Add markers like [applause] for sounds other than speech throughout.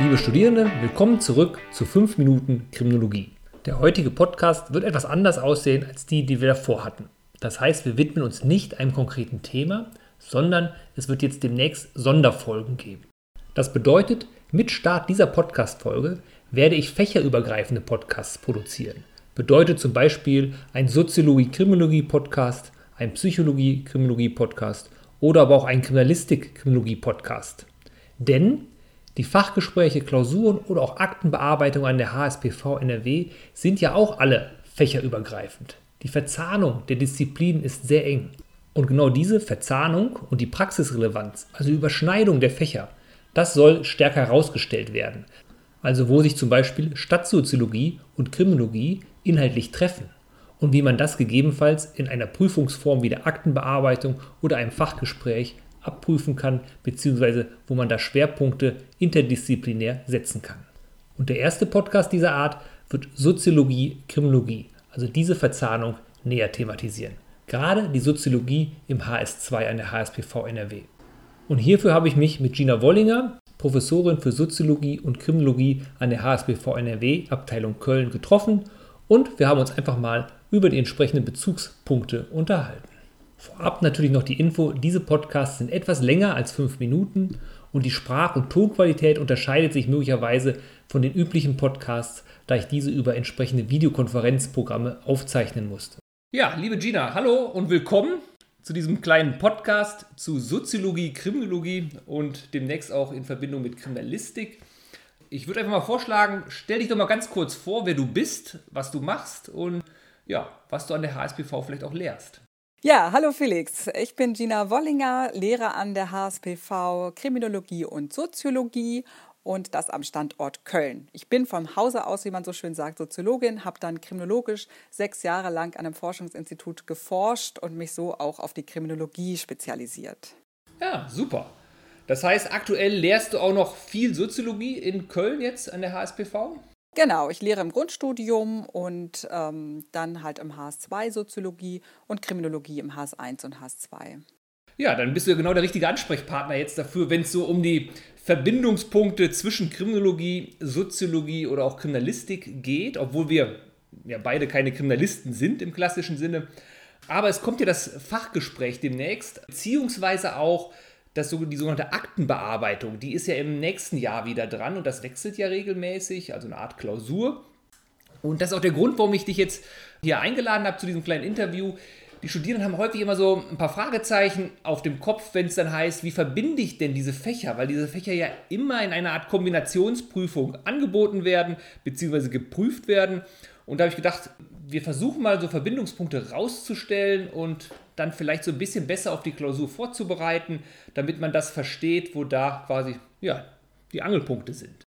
liebe Studierende, willkommen zurück zu 5 Minuten Kriminologie. Der heutige Podcast wird etwas anders aussehen als die, die wir davor hatten. Das heißt, wir widmen uns nicht einem konkreten Thema, sondern es wird jetzt demnächst Sonderfolgen geben. Das bedeutet, mit Start dieser Podcast-Folge werde ich fächerübergreifende Podcasts produzieren. Bedeutet zum Beispiel ein Soziologie-Kriminologie-Podcast, ein Psychologie-Kriminologie-Podcast oder aber auch ein Kriminalistik-Kriminologie-Podcast. Denn die Fachgespräche, Klausuren oder auch Aktenbearbeitung an der HSPV NRW sind ja auch alle fächerübergreifend. Die Verzahnung der Disziplinen ist sehr eng. Und genau diese Verzahnung und die Praxisrelevanz, also die Überschneidung der Fächer, das soll stärker herausgestellt werden. Also wo sich zum Beispiel Stadtsoziologie und Kriminologie inhaltlich treffen und wie man das gegebenenfalls in einer Prüfungsform wie der Aktenbearbeitung oder einem Fachgespräch abprüfen kann, beziehungsweise wo man da Schwerpunkte interdisziplinär setzen kann. Und der erste Podcast dieser Art wird Soziologie, Kriminologie, also diese Verzahnung näher thematisieren. Gerade die Soziologie im HS2 an der HSPV NRW. Und hierfür habe ich mich mit Gina Wollinger, Professorin für Soziologie und Kriminologie an der HSPV NRW, Abteilung Köln, getroffen und wir haben uns einfach mal über die entsprechenden Bezugspunkte unterhalten. Vorab natürlich noch die Info, diese Podcasts sind etwas länger als fünf Minuten und die Sprach- und Tonqualität unterscheidet sich möglicherweise von den üblichen Podcasts, da ich diese über entsprechende Videokonferenzprogramme aufzeichnen musste. Ja, liebe Gina, hallo und willkommen zu diesem kleinen Podcast zu Soziologie, Kriminologie und demnächst auch in Verbindung mit Kriminalistik. Ich würde einfach mal vorschlagen, stell dich doch mal ganz kurz vor, wer du bist, was du machst und ja, was du an der HSPV vielleicht auch lehrst. Ja, hallo Felix. Ich bin Gina Wollinger, Lehrer an der HSPV Kriminologie und Soziologie und das am Standort Köln. Ich bin vom Hause aus, wie man so schön sagt, Soziologin, habe dann kriminologisch sechs Jahre lang an einem Forschungsinstitut geforscht und mich so auch auf die Kriminologie spezialisiert. Ja, super. Das heißt, aktuell lehrst du auch noch viel Soziologie in Köln jetzt an der HSPV? Genau, ich lehre im Grundstudium und ähm, dann halt im HS2 Soziologie und Kriminologie im HS1 und HS2. Ja, dann bist du ja genau der richtige Ansprechpartner jetzt dafür, wenn es so um die Verbindungspunkte zwischen Kriminologie, Soziologie oder auch Kriminalistik geht, obwohl wir ja beide keine Kriminalisten sind im klassischen Sinne. Aber es kommt ja das Fachgespräch demnächst, beziehungsweise auch das, die sogenannte Aktenbearbeitung, die ist ja im nächsten Jahr wieder dran und das wechselt ja regelmäßig, also eine Art Klausur. Und das ist auch der Grund, warum ich dich jetzt hier eingeladen habe zu diesem kleinen Interview. Die Studierenden haben häufig immer so ein paar Fragezeichen auf dem Kopf, wenn es dann heißt, wie verbinde ich denn diese Fächer? Weil diese Fächer ja immer in einer Art Kombinationsprüfung angeboten werden, beziehungsweise geprüft werden. Und da habe ich gedacht, wir versuchen mal so Verbindungspunkte rauszustellen und dann vielleicht so ein bisschen besser auf die Klausur vorzubereiten, damit man das versteht, wo da quasi ja, die Angelpunkte sind.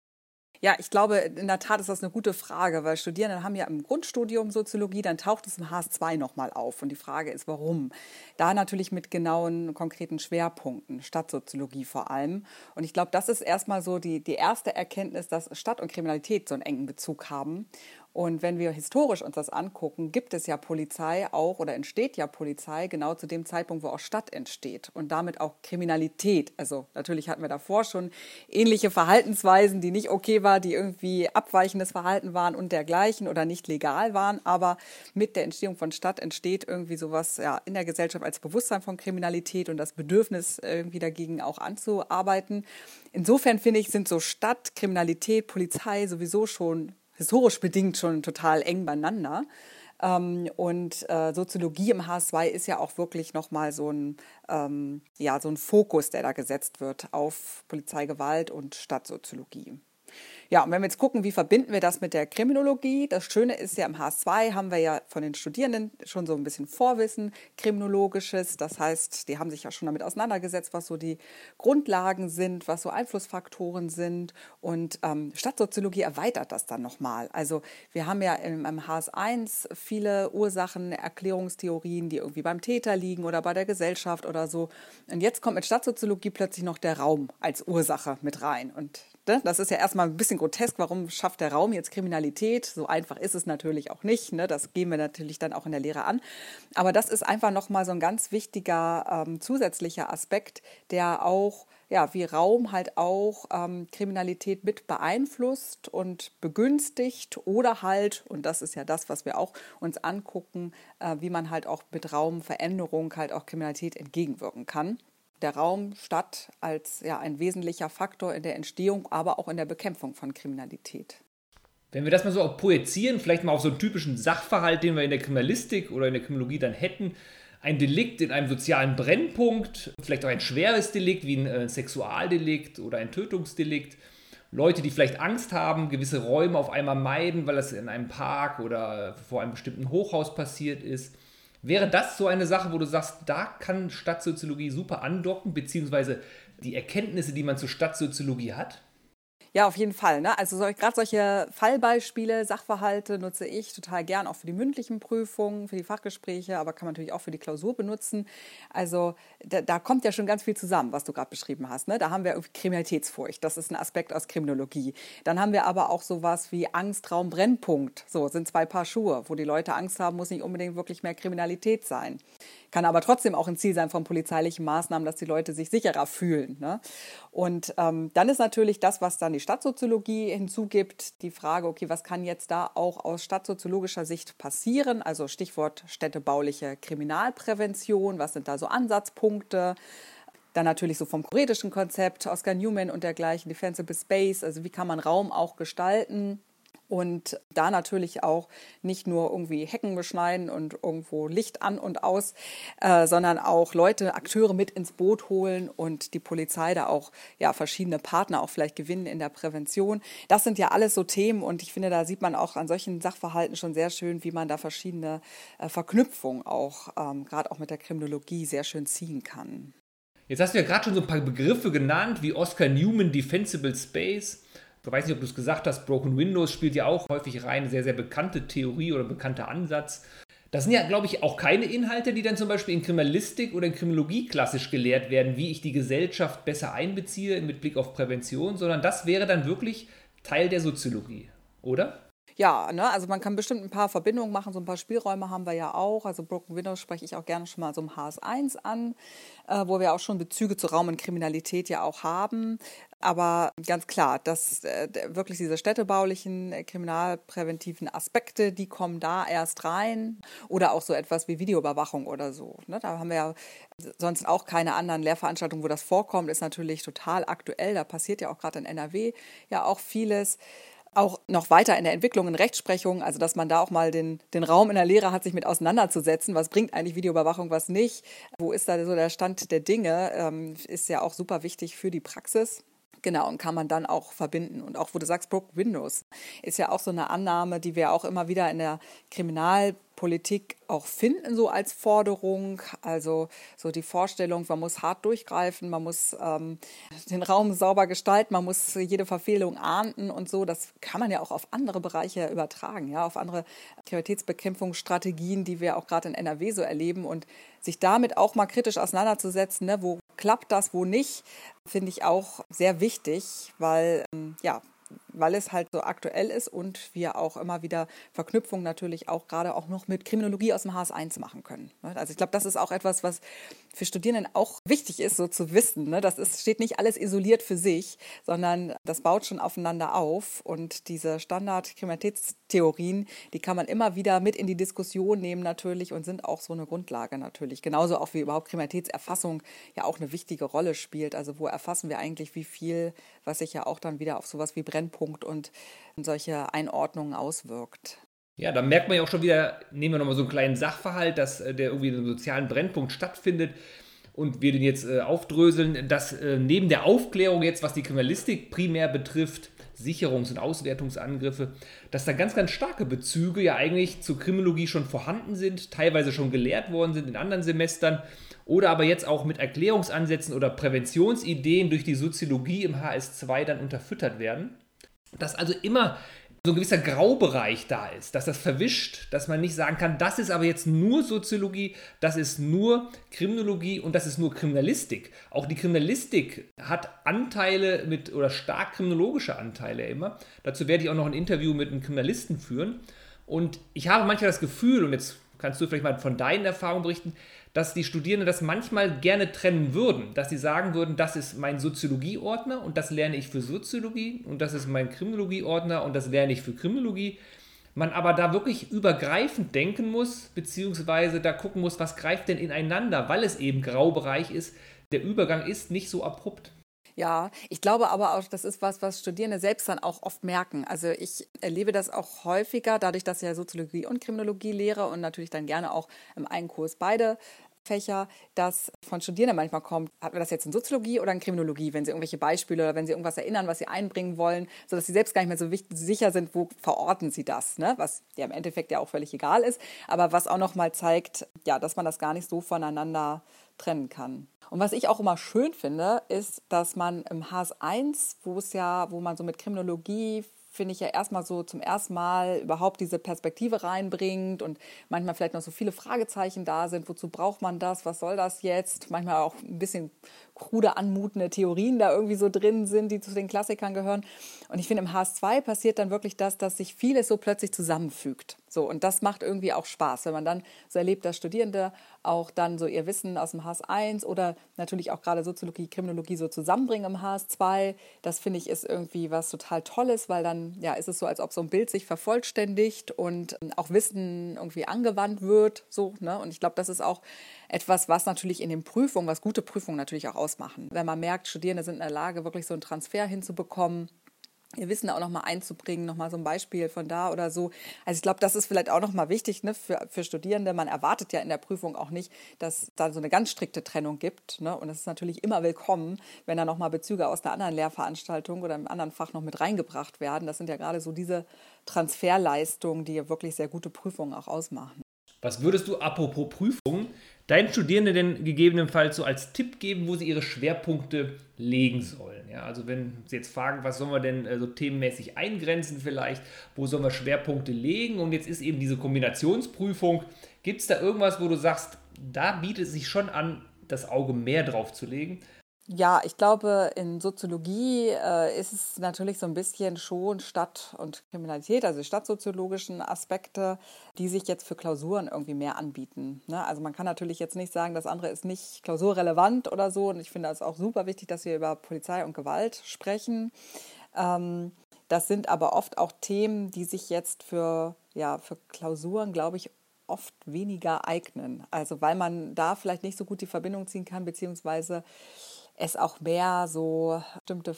Ja, ich glaube, in der Tat ist das eine gute Frage, weil Studierende haben ja im Grundstudium Soziologie, dann taucht es im HS2 nochmal auf. Und die Frage ist, warum? Da natürlich mit genauen, konkreten Schwerpunkten, Stadtsoziologie vor allem. Und ich glaube, das ist erstmal so die, die erste Erkenntnis, dass Stadt und Kriminalität so einen engen Bezug haben. Und wenn wir historisch uns das angucken, gibt es ja Polizei auch oder entsteht ja Polizei genau zu dem Zeitpunkt, wo auch Stadt entsteht und damit auch Kriminalität. Also natürlich hatten wir davor schon ähnliche Verhaltensweisen, die nicht okay waren, die irgendwie abweichendes Verhalten waren und dergleichen oder nicht legal waren. Aber mit der Entstehung von Stadt entsteht irgendwie sowas ja, in der Gesellschaft als Bewusstsein von Kriminalität und das Bedürfnis irgendwie dagegen auch anzuarbeiten. Insofern finde ich, sind so Stadt, Kriminalität, Polizei sowieso schon historisch bedingt schon total eng beieinander. Ähm, und äh, Soziologie im HS2 ist ja auch wirklich nochmal so ein, ähm, ja, so ein Fokus, der da gesetzt wird auf Polizeigewalt und Stadtsoziologie. Ja, und wenn wir jetzt gucken, wie verbinden wir das mit der Kriminologie? Das Schöne ist ja, im HS2 haben wir ja von den Studierenden schon so ein bisschen Vorwissen, kriminologisches. Das heißt, die haben sich ja schon damit auseinandergesetzt, was so die Grundlagen sind, was so Einflussfaktoren sind. Und ähm, Stadtsoziologie erweitert das dann nochmal. Also wir haben ja im, im HS1 viele Ursachen, Erklärungstheorien, die irgendwie beim Täter liegen oder bei der Gesellschaft oder so. Und jetzt kommt mit Stadtsoziologie plötzlich noch der Raum als Ursache mit rein. Und? Das ist ja erstmal ein bisschen grotesk. Warum schafft der Raum jetzt Kriminalität? So einfach ist es natürlich auch nicht. Ne? Das gehen wir natürlich dann auch in der Lehre an. Aber das ist einfach nochmal so ein ganz wichtiger ähm, zusätzlicher Aspekt, der auch ja, wie Raum halt auch ähm, Kriminalität mit beeinflusst und begünstigt oder halt, und das ist ja das, was wir auch uns angucken, äh, wie man halt auch mit Raumveränderung halt auch Kriminalität entgegenwirken kann der Raum Stadt als ja, ein wesentlicher Faktor in der Entstehung, aber auch in der Bekämpfung von Kriminalität. Wenn wir das mal so auch projizieren, vielleicht mal auf so einen typischen Sachverhalt, den wir in der Kriminalistik oder in der Kriminologie dann hätten, ein Delikt in einem sozialen Brennpunkt, vielleicht auch ein schweres Delikt wie ein äh, Sexualdelikt oder ein Tötungsdelikt. Leute, die vielleicht Angst haben, gewisse Räume auf einmal meiden, weil das in einem Park oder vor einem bestimmten Hochhaus passiert ist. Wäre das so eine Sache, wo du sagst, da kann Stadtsoziologie super andocken, beziehungsweise die Erkenntnisse, die man zur Stadtsoziologie hat? Ja, auf jeden Fall. Ne? Also so, gerade solche Fallbeispiele, Sachverhalte nutze ich total gern auch für die mündlichen Prüfungen, für die Fachgespräche, aber kann man natürlich auch für die Klausur benutzen. Also da, da kommt ja schon ganz viel zusammen, was du gerade beschrieben hast. Ne? Da haben wir Kriminalitätsfurcht, das ist ein Aspekt aus Kriminologie. Dann haben wir aber auch sowas wie Angst, Raum, Brennpunkt. So sind zwei Paar Schuhe. Wo die Leute Angst haben, muss nicht unbedingt wirklich mehr Kriminalität sein. Kann aber trotzdem auch ein Ziel sein von polizeilichen Maßnahmen, dass die Leute sich sicherer fühlen. Ne? Und ähm, dann ist natürlich das, was dann die Stadtsoziologie hinzugibt, die Frage, okay, was kann jetzt da auch aus stadtsoziologischer Sicht passieren? Also Stichwort städtebauliche Kriminalprävention, was sind da so Ansatzpunkte? Dann natürlich so vom choretischen Konzept, Oscar Newman und dergleichen, Defensible Space, also wie kann man Raum auch gestalten? Und da natürlich auch nicht nur irgendwie Hecken beschneiden und irgendwo Licht an und aus, äh, sondern auch Leute, Akteure mit ins Boot holen und die Polizei da auch ja verschiedene Partner auch vielleicht gewinnen in der Prävention. Das sind ja alles so Themen und ich finde, da sieht man auch an solchen Sachverhalten schon sehr schön, wie man da verschiedene äh, Verknüpfungen auch ähm, gerade auch mit der Kriminologie sehr schön ziehen kann. Jetzt hast du ja gerade schon so ein paar Begriffe genannt, wie Oscar Newman Defensible Space. Ich weiß nicht, ob du es gesagt hast, Broken Windows spielt ja auch häufig rein, sehr, sehr bekannte Theorie oder bekannter Ansatz. Das sind ja, glaube ich, auch keine Inhalte, die dann zum Beispiel in Kriminalistik oder in Kriminologie klassisch gelehrt werden, wie ich die Gesellschaft besser einbeziehe mit Blick auf Prävention, sondern das wäre dann wirklich Teil der Soziologie, oder? Ja, ne, also man kann bestimmt ein paar Verbindungen machen, so ein paar Spielräume haben wir ja auch. Also Broken Windows spreche ich auch gerne schon mal so im HS1 an, äh, wo wir auch schon Bezüge zu Raum und Kriminalität ja auch haben. Aber ganz klar, dass äh, wirklich diese städtebaulichen, äh, kriminalpräventiven Aspekte, die kommen da erst rein. Oder auch so etwas wie Videoüberwachung oder so. Ne? Da haben wir ja sonst auch keine anderen Lehrveranstaltungen, wo das vorkommt, ist natürlich total aktuell. Da passiert ja auch gerade in NRW ja auch vieles auch noch weiter in der Entwicklung in Rechtsprechung, also dass man da auch mal den, den Raum in der Lehre hat, sich mit auseinanderzusetzen. Was bringt eigentlich Videoüberwachung, was nicht? Wo ist da so der Stand der Dinge? Ähm, ist ja auch super wichtig für die Praxis. Genau, und kann man dann auch verbinden. Und auch, wo du sagst, Broke Windows, ist ja auch so eine Annahme, die wir auch immer wieder in der Kriminalpolitik auch finden, so als Forderung. Also so die Vorstellung, man muss hart durchgreifen, man muss ähm, den Raum sauber gestalten, man muss jede Verfehlung ahnden und so. Das kann man ja auch auf andere Bereiche übertragen, ja, auf andere Kriminalitätsbekämpfungsstrategien, die wir auch gerade in NRW so erleben. Und sich damit auch mal kritisch auseinanderzusetzen, ne, wo klappt das, wo nicht, finde ich auch sehr wichtig, weil ähm, ja, weil es halt so aktuell ist und wir auch immer wieder Verknüpfungen natürlich auch gerade auch noch mit Kriminologie aus dem HS1 machen können. Ne? Also ich glaube, das ist auch etwas, was für Studierenden auch wichtig ist, so zu wissen. Ne? Das ist, steht nicht alles isoliert für sich, sondern das baut schon aufeinander auf und diese Standard-Kriminalitätstheorien, die kann man immer wieder mit in die Diskussion nehmen natürlich und sind auch so eine Grundlage natürlich. Genauso auch wie überhaupt Kriminalitätserfassung ja auch eine wichtige Rolle spielt. Also wo erfassen wir eigentlich wie viel, was sich ja auch dann wieder auf sowas wie Brennpunkt Brennpunkt und solche Einordnungen auswirkt. Ja, da merkt man ja auch schon wieder, nehmen wir nochmal so einen kleinen Sachverhalt, dass äh, der irgendwie in einem sozialen Brennpunkt stattfindet und wir den jetzt äh, aufdröseln, dass äh, neben der Aufklärung jetzt, was die Kriminalistik primär betrifft, Sicherungs- und Auswertungsangriffe, dass da ganz, ganz starke Bezüge ja eigentlich zur Kriminologie schon vorhanden sind, teilweise schon gelehrt worden sind in anderen Semestern oder aber jetzt auch mit Erklärungsansätzen oder Präventionsideen durch die Soziologie im HS2 dann unterfüttert werden dass also immer so ein gewisser Graubereich da ist, dass das verwischt, dass man nicht sagen kann, das ist aber jetzt nur Soziologie, das ist nur Kriminologie und das ist nur Kriminalistik. Auch die Kriminalistik hat Anteile mit oder stark kriminologische Anteile immer. Dazu werde ich auch noch ein Interview mit einem Kriminalisten führen. Und ich habe manchmal das Gefühl, und jetzt kannst du vielleicht mal von deinen Erfahrungen berichten, dass die Studierenden das manchmal gerne trennen würden, dass sie sagen würden, das ist mein Soziologieordner und das lerne ich für Soziologie und das ist mein Kriminologieordner und das lerne ich für Kriminologie. Man aber da wirklich übergreifend denken muss, beziehungsweise da gucken muss, was greift denn ineinander, weil es eben Graubereich ist. Der Übergang ist nicht so abrupt. Ja, ich glaube aber auch, das ist was, was Studierende selbst dann auch oft merken. Also ich erlebe das auch häufiger, dadurch, dass ich ja Soziologie und Kriminologie lehre und natürlich dann gerne auch im einen Kurs beide Fächer, dass von Studierenden manchmal kommt, hatten wir das jetzt in Soziologie oder in Kriminologie, wenn sie irgendwelche Beispiele oder wenn sie irgendwas erinnern, was sie einbringen wollen, sodass sie selbst gar nicht mehr so wichtig, sicher sind, wo verorten sie das, ne? was ja im Endeffekt ja auch völlig egal ist, aber was auch nochmal zeigt, ja, dass man das gar nicht so voneinander trennen kann. Und was ich auch immer schön finde, ist, dass man im HS1, wo es ja, wo man so mit Kriminologie finde ich ja erstmal so zum ersten Mal überhaupt diese Perspektive reinbringt und manchmal vielleicht noch so viele Fragezeichen da sind. Wozu braucht man das? Was soll das jetzt? Manchmal auch ein bisschen krude anmutende Theorien da irgendwie so drin sind, die zu den Klassikern gehören. Und ich finde, im HS2 passiert dann wirklich das, dass sich vieles so plötzlich zusammenfügt. So, und das macht irgendwie auch Spaß, wenn man dann so erlebt, dass Studierende auch dann so ihr Wissen aus dem HS1 oder natürlich auch gerade Soziologie, Kriminologie so zusammenbringen im HS2. Das finde ich ist irgendwie was total Tolles, weil dann ja ist es so, als ob so ein Bild sich vervollständigt und auch Wissen irgendwie angewandt wird. So, ne? Und ich glaube, das ist auch etwas, was natürlich in den Prüfungen, was gute Prüfungen natürlich auch ausmachen. Wenn man merkt, Studierende sind in der Lage, wirklich so einen Transfer hinzubekommen, ihr Wissen auch nochmal einzubringen, nochmal so ein Beispiel von da oder so. Also ich glaube, das ist vielleicht auch nochmal wichtig ne, für, für Studierende. Man erwartet ja in der Prüfung auch nicht, dass da so eine ganz strikte Trennung gibt. Ne? Und es ist natürlich immer willkommen, wenn da nochmal Bezüge aus einer anderen Lehrveranstaltung oder einem anderen Fach noch mit reingebracht werden. Das sind ja gerade so diese Transferleistungen, die wirklich sehr gute Prüfungen auch ausmachen. Was würdest du apropos Prüfungen deinen Studierenden denn gegebenenfalls so als Tipp geben, wo sie ihre Schwerpunkte legen sollen? Ja, also wenn sie jetzt fragen, was sollen wir denn äh, so themenmäßig eingrenzen vielleicht, wo sollen wir Schwerpunkte legen und jetzt ist eben diese Kombinationsprüfung, gibt es da irgendwas, wo du sagst, da bietet es sich schon an, das Auge mehr drauf zu legen? Ja, ich glaube, in Soziologie äh, ist es natürlich so ein bisschen schon Stadt- und Kriminalität, also die stadtsoziologischen Aspekte, die sich jetzt für Klausuren irgendwie mehr anbieten. Ne? Also man kann natürlich jetzt nicht sagen, das andere ist nicht klausurrelevant oder so. Und ich finde es auch super wichtig, dass wir über Polizei und Gewalt sprechen. Ähm, das sind aber oft auch Themen, die sich jetzt für, ja, für Klausuren, glaube ich, oft weniger eignen. Also weil man da vielleicht nicht so gut die Verbindung ziehen kann, beziehungsweise es auch mehr so bestimmte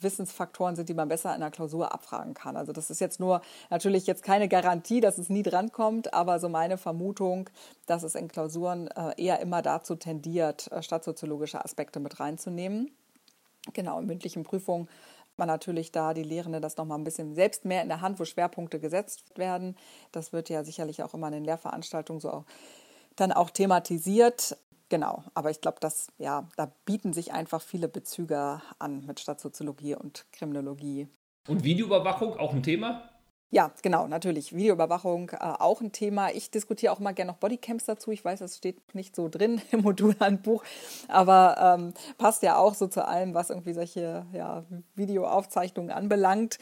Wissensfaktoren sind, die man besser in der Klausur abfragen kann. Also das ist jetzt nur natürlich jetzt keine Garantie, dass es nie drankommt, aber so meine Vermutung, dass es in Klausuren äh, eher immer dazu tendiert, äh, stadtsoziologische Aspekte mit reinzunehmen. Genau, in mündlichen Prüfungen man natürlich da die Lehrenden das nochmal ein bisschen selbst mehr in der Hand, wo Schwerpunkte gesetzt werden. Das wird ja sicherlich auch immer in den Lehrveranstaltungen so dann auch thematisiert. Genau, aber ich glaube, dass ja, da bieten sich einfach viele Bezüge an mit Stadtsoziologie und Kriminologie. Und Videoüberwachung auch ein Thema? Ja, genau, natürlich. Videoüberwachung äh, auch ein Thema. Ich diskutiere auch immer gerne noch Bodycams dazu. Ich weiß, das steht nicht so drin [laughs] im Modulhandbuch, aber ähm, passt ja auch so zu allem, was irgendwie solche ja, Videoaufzeichnungen anbelangt.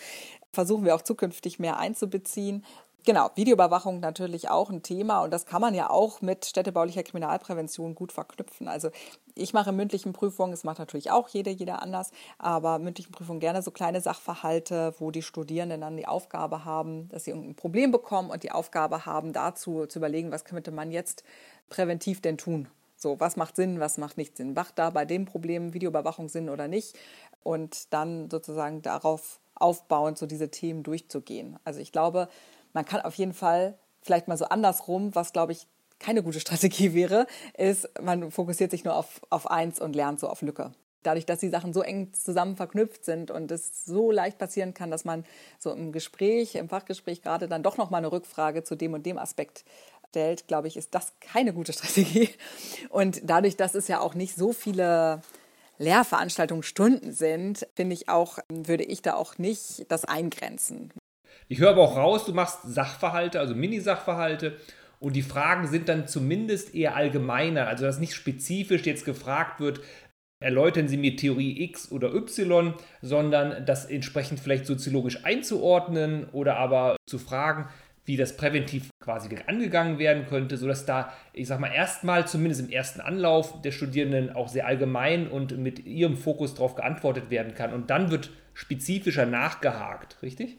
Versuchen wir auch zukünftig mehr einzubeziehen. Genau, Videoüberwachung natürlich auch ein Thema und das kann man ja auch mit städtebaulicher Kriminalprävention gut verknüpfen. Also ich mache mündlichen Prüfungen, es macht natürlich auch jeder, jeder anders, aber mündlichen Prüfungen gerne so kleine Sachverhalte, wo die Studierenden dann die Aufgabe haben, dass sie irgendein Problem bekommen und die Aufgabe haben, dazu zu überlegen, was könnte man jetzt präventiv denn tun. So, was macht Sinn, was macht nicht Sinn? Macht da bei dem Problem Videoüberwachung Sinn oder nicht? Und dann sozusagen darauf aufbauend so diese Themen durchzugehen. Also ich glaube, man kann auf jeden Fall vielleicht mal so andersrum, was glaube ich keine gute Strategie [laughs] wäre, ist, man fokussiert sich nur auf, auf eins und lernt so auf Lücke. Dadurch, dass die Sachen so eng zusammen verknüpft sind und es so leicht passieren kann, dass man so im Gespräch, im Fachgespräch gerade dann doch noch mal eine Rückfrage zu dem und dem Aspekt stellt, glaube ich, ist das keine gute [laughs] Strategie. Und dadurch, dass es ja auch nicht so viele Lehrveranstaltungen Stunden sind, finde ich auch, würde ich da auch nicht das eingrenzen. Ich höre aber auch raus, du machst Sachverhalte, also Mini-Sachverhalte. Und die Fragen sind dann zumindest eher allgemeiner, also dass nicht spezifisch jetzt gefragt wird, erläutern Sie mir Theorie X oder Y, sondern das entsprechend vielleicht soziologisch einzuordnen oder aber zu fragen, wie das präventiv quasi angegangen werden könnte, sodass da, ich sag mal, erstmal, zumindest im ersten Anlauf der Studierenden auch sehr allgemein und mit ihrem Fokus darauf geantwortet werden kann. Und dann wird spezifischer nachgehakt, richtig?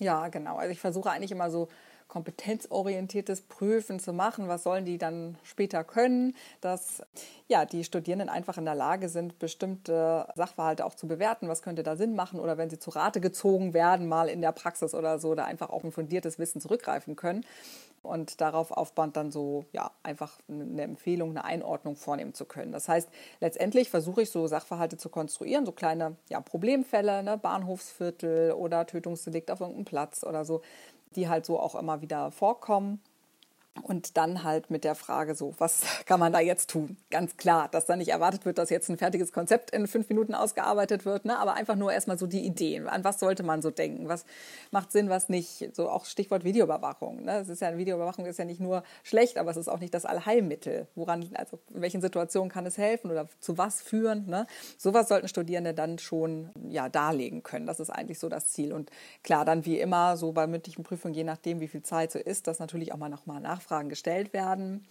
Ja, genau. Also ich versuche eigentlich immer so kompetenzorientiertes Prüfen zu machen. Was sollen die dann später können? Dass ja, die Studierenden einfach in der Lage sind, bestimmte Sachverhalte auch zu bewerten. Was könnte da Sinn machen? Oder wenn sie zu Rate gezogen werden, mal in der Praxis oder so, da einfach auf ein fundiertes Wissen zurückgreifen können und darauf aufbauend dann so ja einfach eine Empfehlung, eine Einordnung vornehmen zu können. Das heißt, letztendlich versuche ich so Sachverhalte zu konstruieren, so kleine ja, Problemfälle, ne, Bahnhofsviertel oder Tötungsdelikt auf irgendeinem Platz oder so, die halt so auch immer wieder vorkommen. Und dann halt mit der Frage so, was [laughs] kann man da jetzt tun? Ganz klar, dass da nicht erwartet wird, dass jetzt ein fertiges Konzept in fünf Minuten ausgearbeitet wird, ne? aber einfach nur erstmal so die Ideen. An was sollte man so denken? Was macht Sinn, was nicht? So auch Stichwort Videoüberwachung. Ne? Es ist ja, Videoüberwachung ist ja nicht nur schlecht, aber es ist auch nicht das Allheilmittel. Woran, also in welchen Situationen kann es helfen oder zu was führen? Ne? Sowas sollten Studierende dann schon ja, darlegen können. Das ist eigentlich so das Ziel. Und klar, dann wie immer, so bei mündlichen Prüfungen, je nachdem, wie viel Zeit so ist, das natürlich auch mal nochmal nachfragen Nachfragen gestellt werden.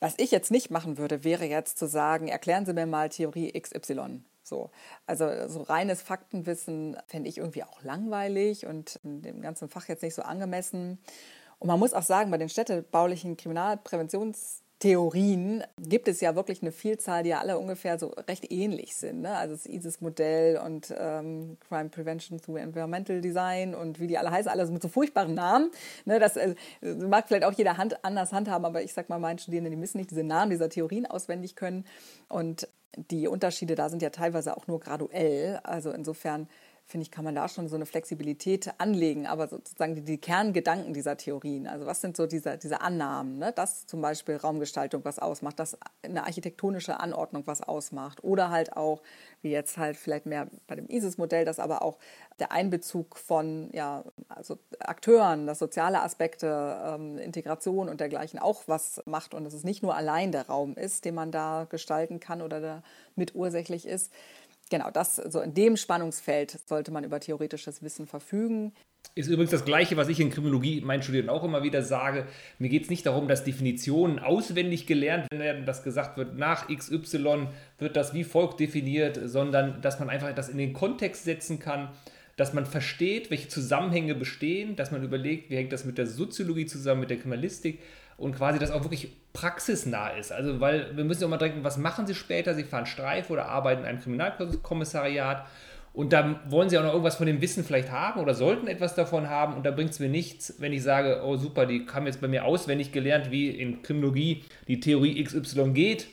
Was ich jetzt nicht machen würde, wäre jetzt zu sagen, erklären Sie mir mal Theorie XY. So, also so reines Faktenwissen fände ich irgendwie auch langweilig und dem ganzen Fach jetzt nicht so angemessen. Und man muss auch sagen, bei den städtebaulichen Kriminalpräventions Theorien gibt es ja wirklich eine Vielzahl, die ja alle ungefähr so recht ähnlich sind. Ne? Also das ISIS-Modell und ähm, Crime Prevention through Environmental Design und wie die alle heißen, alles mit so furchtbaren Namen. Ne? Das äh, mag vielleicht auch jeder Hand, anders handhaben, aber ich sag mal, meinen Studierenden, die müssen nicht diese Namen dieser Theorien auswendig können. Und die Unterschiede da sind ja teilweise auch nur graduell. Also insofern finde ich, kann man da schon so eine Flexibilität anlegen, aber sozusagen die, die Kerngedanken dieser Theorien, also was sind so diese, diese Annahmen, ne? dass zum Beispiel Raumgestaltung was ausmacht, dass eine architektonische Anordnung was ausmacht oder halt auch, wie jetzt halt vielleicht mehr bei dem ISIS-Modell, dass aber auch der Einbezug von ja, also Akteuren, dass soziale Aspekte, ähm, Integration und dergleichen auch was macht und dass es nicht nur allein der Raum ist, den man da gestalten kann oder da mitursächlich ist genau, das so in dem Spannungsfeld sollte man über theoretisches Wissen verfügen. Ist übrigens das Gleiche, was ich in Kriminologie meinen Studierenden auch immer wieder sage. Mir geht es nicht darum, dass Definitionen auswendig gelernt werden, dass gesagt wird, nach XY wird das wie folgt definiert, sondern dass man einfach das in den Kontext setzen kann, dass man versteht, welche Zusammenhänge bestehen, dass man überlegt, wie hängt das mit der Soziologie zusammen, mit der Kriminalistik und quasi das auch wirklich praxisnah ist. Also, weil wir müssen ja auch mal denken, was machen sie später? Sie fahren Streif oder arbeiten in einem Kriminalkommissariat und dann wollen sie auch noch irgendwas von dem Wissen vielleicht haben oder sollten etwas davon haben und da bringt es mir nichts, wenn ich sage, oh super, die haben jetzt bei mir auswendig gelernt, wie in Kriminologie die Theorie XY geht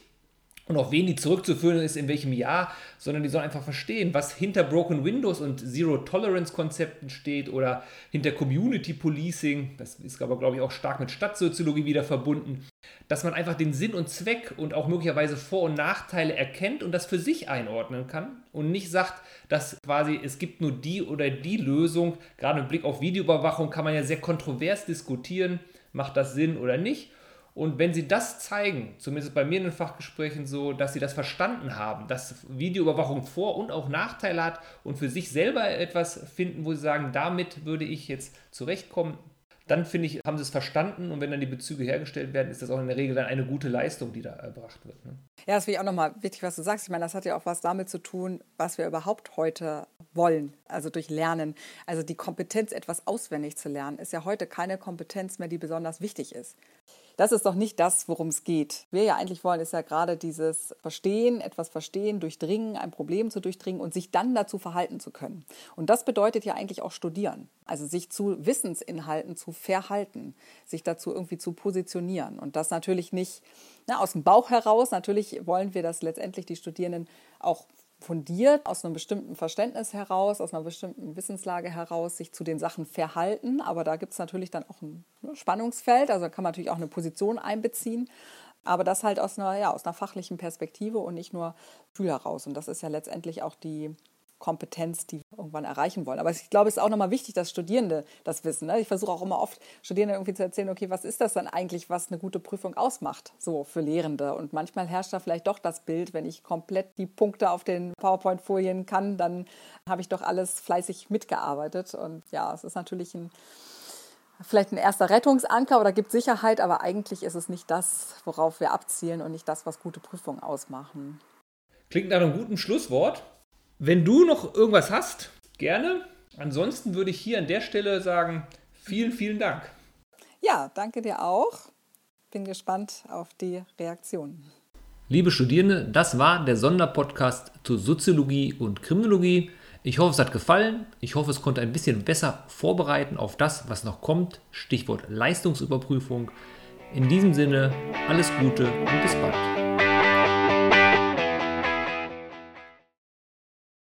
und auf wen die zurückzuführen ist, in welchem Jahr, sondern die sollen einfach verstehen, was hinter Broken Windows und Zero Tolerance Konzepten steht oder hinter Community Policing, das ist aber glaube ich auch stark mit Stadtsoziologie wieder verbunden, dass man einfach den Sinn und Zweck und auch möglicherweise Vor- und Nachteile erkennt und das für sich einordnen kann und nicht sagt, dass quasi es gibt nur die oder die Lösung. Gerade im Blick auf Videoüberwachung kann man ja sehr kontrovers diskutieren, macht das Sinn oder nicht. Und wenn sie das zeigen, zumindest bei mir in den Fachgesprächen so, dass sie das verstanden haben, dass Videoüberwachung Vor- und auch Nachteile hat und für sich selber etwas finden, wo sie sagen, damit würde ich jetzt zurechtkommen, dann finde ich, haben sie es verstanden und wenn dann die Bezüge hergestellt werden, ist das auch in der Regel dann eine gute Leistung, die da erbracht wird. Ne? Ja, das finde ich auch nochmal wichtig, was du sagst. Ich meine, das hat ja auch was damit zu tun, was wir überhaupt heute wollen, also durch Lernen. Also die Kompetenz, etwas auswendig zu lernen, ist ja heute keine Kompetenz mehr, die besonders wichtig ist. Das ist doch nicht das, worum es geht. Wir ja eigentlich wollen, ist ja gerade dieses Verstehen, etwas verstehen, durchdringen, ein Problem zu durchdringen und sich dann dazu verhalten zu können. Und das bedeutet ja eigentlich auch studieren. Also sich zu Wissensinhalten zu verhalten, sich dazu irgendwie zu positionieren. Und das natürlich nicht na, aus dem Bauch heraus. Natürlich wollen wir, dass letztendlich die Studierenden auch fundiert aus einem bestimmten Verständnis heraus, aus einer bestimmten Wissenslage heraus sich zu den Sachen verhalten. Aber da gibt es natürlich dann auch ein ne, Spannungsfeld, also kann man natürlich auch eine Position einbeziehen. Aber das halt aus einer, ja, aus einer fachlichen Perspektive und nicht nur Gefühl heraus. Und das ist ja letztendlich auch die, Kompetenz, die wir irgendwann erreichen wollen. Aber ich glaube, es ist auch nochmal wichtig, dass Studierende das wissen. Ne? Ich versuche auch immer oft Studierenden irgendwie zu erzählen, okay, was ist das dann eigentlich, was eine gute Prüfung ausmacht, so für Lehrende. Und manchmal herrscht da vielleicht doch das Bild, wenn ich komplett die Punkte auf den PowerPoint-Folien kann, dann habe ich doch alles fleißig mitgearbeitet. Und ja, es ist natürlich ein vielleicht ein erster Rettungsanker oder gibt Sicherheit, aber eigentlich ist es nicht das, worauf wir abzielen und nicht das, was gute Prüfungen ausmachen. Klingt nach einem guten Schlusswort. Wenn du noch irgendwas hast, gerne. Ansonsten würde ich hier an der Stelle sagen, vielen, vielen Dank. Ja, danke dir auch. Bin gespannt auf die Reaktionen. Liebe Studierende, das war der Sonderpodcast zur Soziologie und Kriminologie. Ich hoffe, es hat gefallen. Ich hoffe, es konnte ein bisschen besser vorbereiten auf das, was noch kommt. Stichwort Leistungsüberprüfung. In diesem Sinne, alles Gute und bis bald.